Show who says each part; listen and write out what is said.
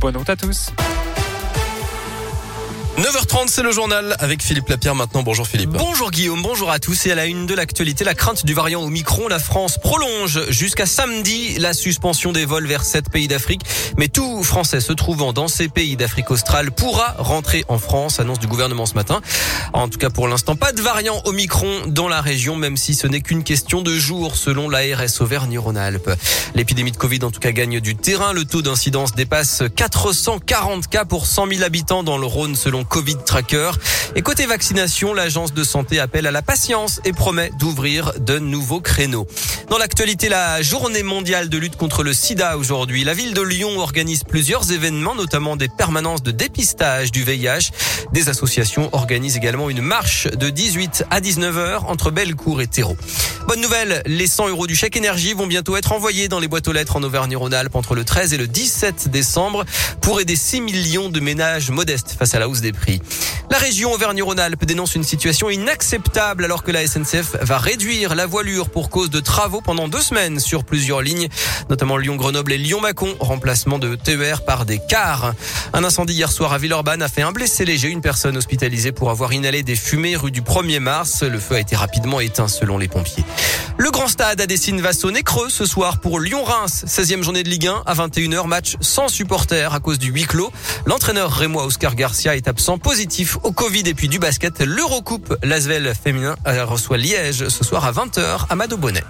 Speaker 1: Bonne route à tous.
Speaker 2: 9h30, c'est le journal avec Philippe Lapierre maintenant. Bonjour Philippe.
Speaker 3: Bonjour Guillaume, bonjour à tous. Et à la une de l'actualité, la crainte du variant Omicron, la France prolonge jusqu'à samedi la suspension des vols vers sept pays d'Afrique. Mais tout Français se trouvant dans ces pays d'Afrique australe pourra rentrer en France, annonce du gouvernement ce matin. En tout cas, pour l'instant, pas de variant Omicron dans la région, même si ce n'est qu'une question de jours, selon l'ARS Auvergne-Rhône-Alpes. L'épidémie de Covid, en tout cas, gagne du terrain. Le taux d'incidence dépasse 440 cas pour 100 000 habitants dans le Rhône, selon Covid Tracker. Et côté vaccination, l'agence de santé appelle à la patience et promet d'ouvrir de nouveaux créneaux. Dans l'actualité, la journée mondiale de lutte contre le sida aujourd'hui. La ville de Lyon organise plusieurs événements, notamment des permanences de dépistage du VIH. Des associations organisent également une marche de 18 à 19 heures entre Bellecour et Terreau. Bonne nouvelle, les 100 euros du chèque énergie vont bientôt être envoyés dans les boîtes aux lettres en Auvergne-Rhône-Alpes entre le 13 et le 17 décembre pour aider 6 millions de ménages modestes face à la hausse des prix prix. La région Auvergne-Rhône-Alpes dénonce une situation inacceptable alors que la SNCF va réduire la voilure pour cause de travaux pendant deux semaines sur plusieurs lignes, notamment Lyon-Grenoble et Lyon-Mâcon, remplacement de TER par des cars. Un incendie hier soir à Villeurbanne a fait un blessé léger, une personne hospitalisée pour avoir inhalé des fumées rue du 1er mars. Le feu a été rapidement éteint selon les pompiers. Le grand stade à Dessine va sonner creux ce soir pour Lyon-Reims, 16e journée de Ligue 1 à 21h, match sans supporters à cause du huis clos. L'entraîneur rémois Oscar Garcia est absent positif au Covid et puis du basket. L'Eurocoupe, l'Asvel féminin reçoit Liège ce soir à 20h à Mado Bonnet.